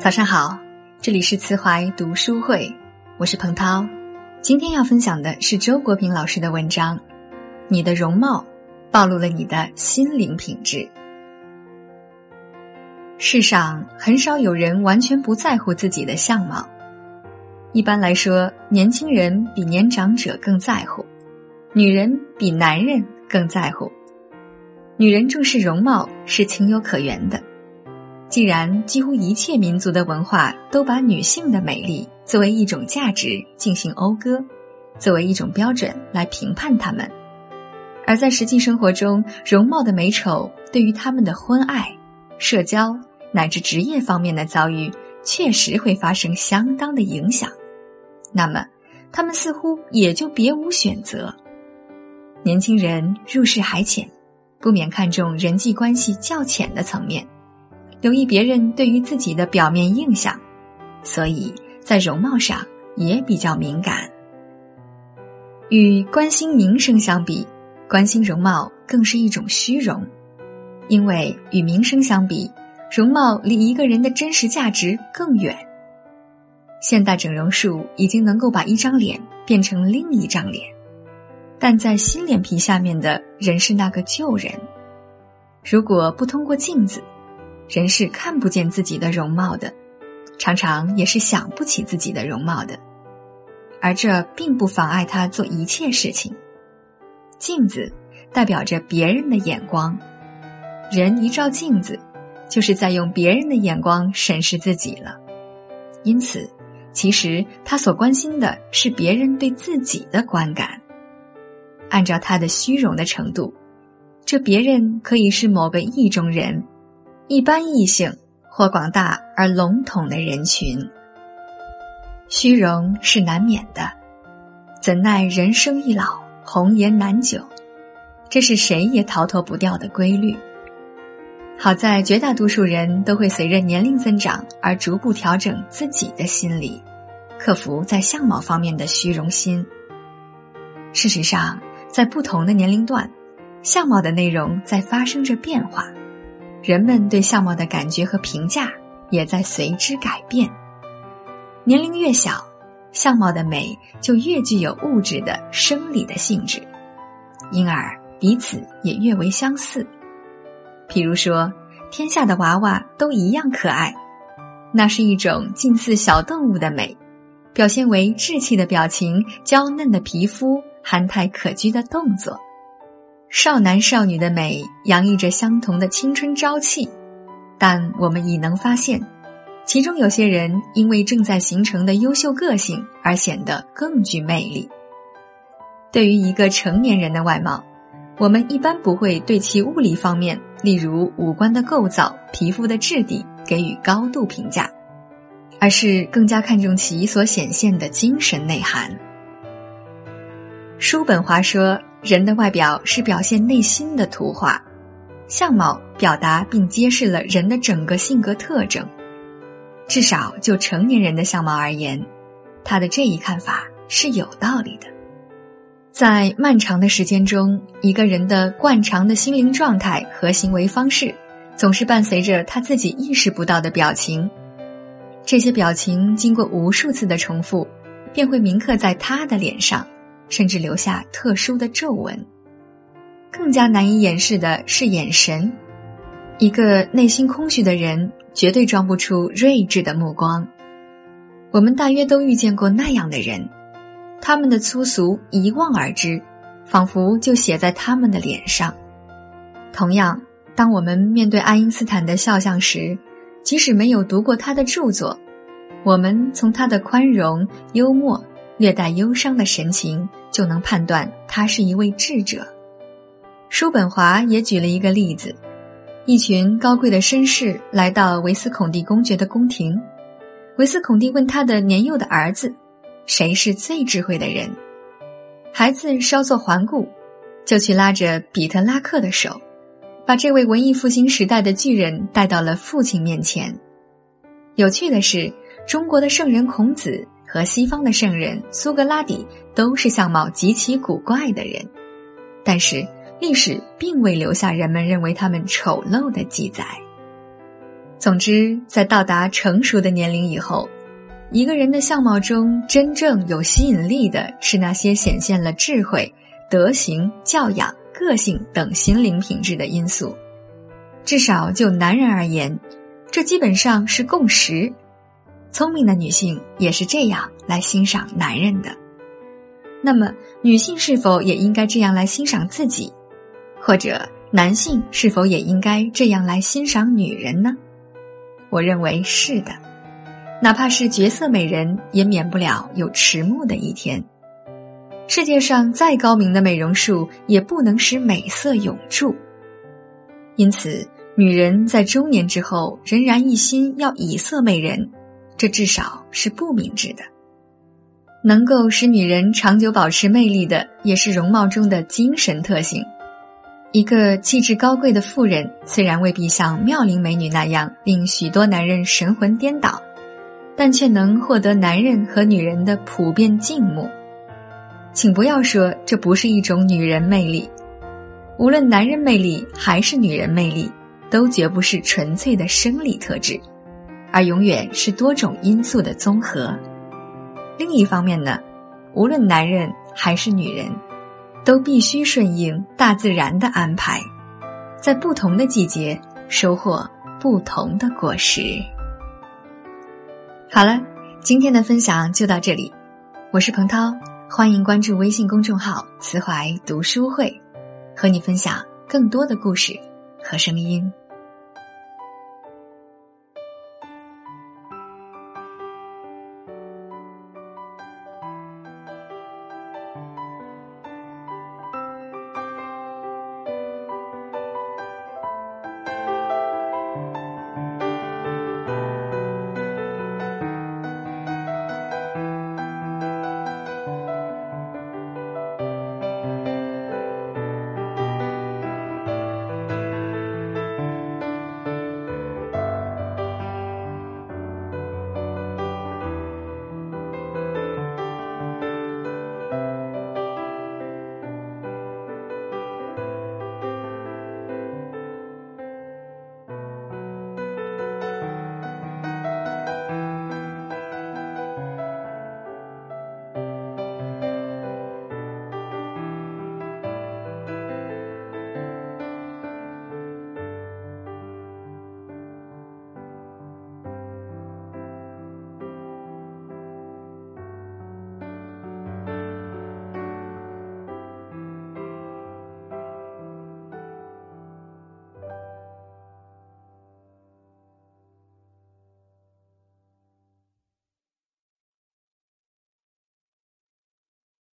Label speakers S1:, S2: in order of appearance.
S1: 早上好，这里是慈怀读书会，我是彭涛。今天要分享的是周国平老师的文章《你的容貌暴露了你的心灵品质》。世上很少有人完全不在乎自己的相貌。一般来说，年轻人比年长者更在乎，女人比男人更在乎。女人重视容貌是情有可原的。既然几乎一切民族的文化都把女性的美丽作为一种价值进行讴歌，作为一种标准来评判她们，而在实际生活中，容貌的美丑对于他们的婚爱、社交乃至职业方面的遭遇，确实会发生相当的影响。那么，他们似乎也就别无选择。年轻人入世还浅，不免看重人际关系较浅的层面。留意别人对于自己的表面印象，所以在容貌上也比较敏感。与关心名声相比，关心容貌更是一种虚荣，因为与名声相比，容貌离一个人的真实价值更远。现代整容术已经能够把一张脸变成另一张脸，但在新脸皮下面的人是那个旧人。如果不通过镜子，人是看不见自己的容貌的，常常也是想不起自己的容貌的，而这并不妨碍他做一切事情。镜子代表着别人的眼光，人一照镜子，就是在用别人的眼光审视自己了。因此，其实他所关心的是别人对自己的观感。按照他的虚荣的程度，这别人可以是某个意中人。一般异性或广大而笼统的人群，虚荣是难免的，怎奈人生易老，红颜难久，这是谁也逃脱不掉的规律。好在绝大多数人都会随着年龄增长而逐步调整自己的心理，克服在相貌方面的虚荣心。事实上，在不同的年龄段，相貌的内容在发生着变化。人们对相貌的感觉和评价也在随之改变。年龄越小，相貌的美就越具有物质的生理的性质，因而彼此也越为相似。譬如说，天下的娃娃都一样可爱，那是一种近似小动物的美，表现为稚气的表情、娇嫩的皮肤、憨态可掬的动作。少男少女的美洋溢着相同的青春朝气，但我们已能发现，其中有些人因为正在形成的优秀个性而显得更具魅力。对于一个成年人的外貌，我们一般不会对其物理方面，例如五官的构造、皮肤的质地给予高度评价，而是更加看重其所显现的精神内涵。叔本华说。人的外表是表现内心的图画，相貌表达并揭示了人的整个性格特征。至少就成年人的相貌而言，他的这一看法是有道理的。在漫长的时间中，一个人的惯常的心灵状态和行为方式，总是伴随着他自己意识不到的表情。这些表情经过无数次的重复，便会铭刻在他的脸上。甚至留下特殊的皱纹。更加难以掩饰的是眼神，一个内心空虚的人绝对装不出睿智的目光。我们大约都遇见过那样的人，他们的粗俗一望而知，仿佛就写在他们的脸上。同样，当我们面对爱因斯坦的肖像时，即使没有读过他的著作，我们从他的宽容、幽默。略带忧伤的神情，就能判断他是一位智者。叔本华也举了一个例子：一群高贵的绅士来到维斯孔蒂公爵的宫廷，维斯孔蒂问他的年幼的儿子：“谁是最智慧的人？”孩子稍作环顾，就去拉着比特拉克的手，把这位文艺复兴时代的巨人带到了父亲面前。有趣的是，中国的圣人孔子。和西方的圣人苏格拉底都是相貌极其古怪的人，但是历史并未留下人们认为他们丑陋的记载。总之，在到达成熟的年龄以后，一个人的相貌中真正有吸引力的是那些显现了智慧、德行、教养、个性等心灵品质的因素。至少就男人而言，这基本上是共识。聪明的女性也是这样来欣赏男人的。那么，女性是否也应该这样来欣赏自己？或者，男性是否也应该这样来欣赏女人呢？我认为是的。哪怕是绝色美人，也免不了有迟暮的一天。世界上再高明的美容术，也不能使美色永驻。因此，女人在中年之后仍然一心要以色美人。这至少是不明智的。能够使女人长久保持魅力的，也是容貌中的精神特性。一个气质高贵的妇人，虽然未必像妙龄美女那样令许多男人神魂颠倒，但却能获得男人和女人的普遍敬慕。请不要说这不是一种女人魅力。无论男人魅力还是女人魅力，都绝不是纯粹的生理特质。而永远是多种因素的综合。另一方面呢，无论男人还是女人，都必须顺应大自然的安排，在不同的季节收获不同的果实。好了，今天的分享就到这里，我是彭涛，欢迎关注微信公众号“慈怀读书会”，和你分享更多的故事和声音。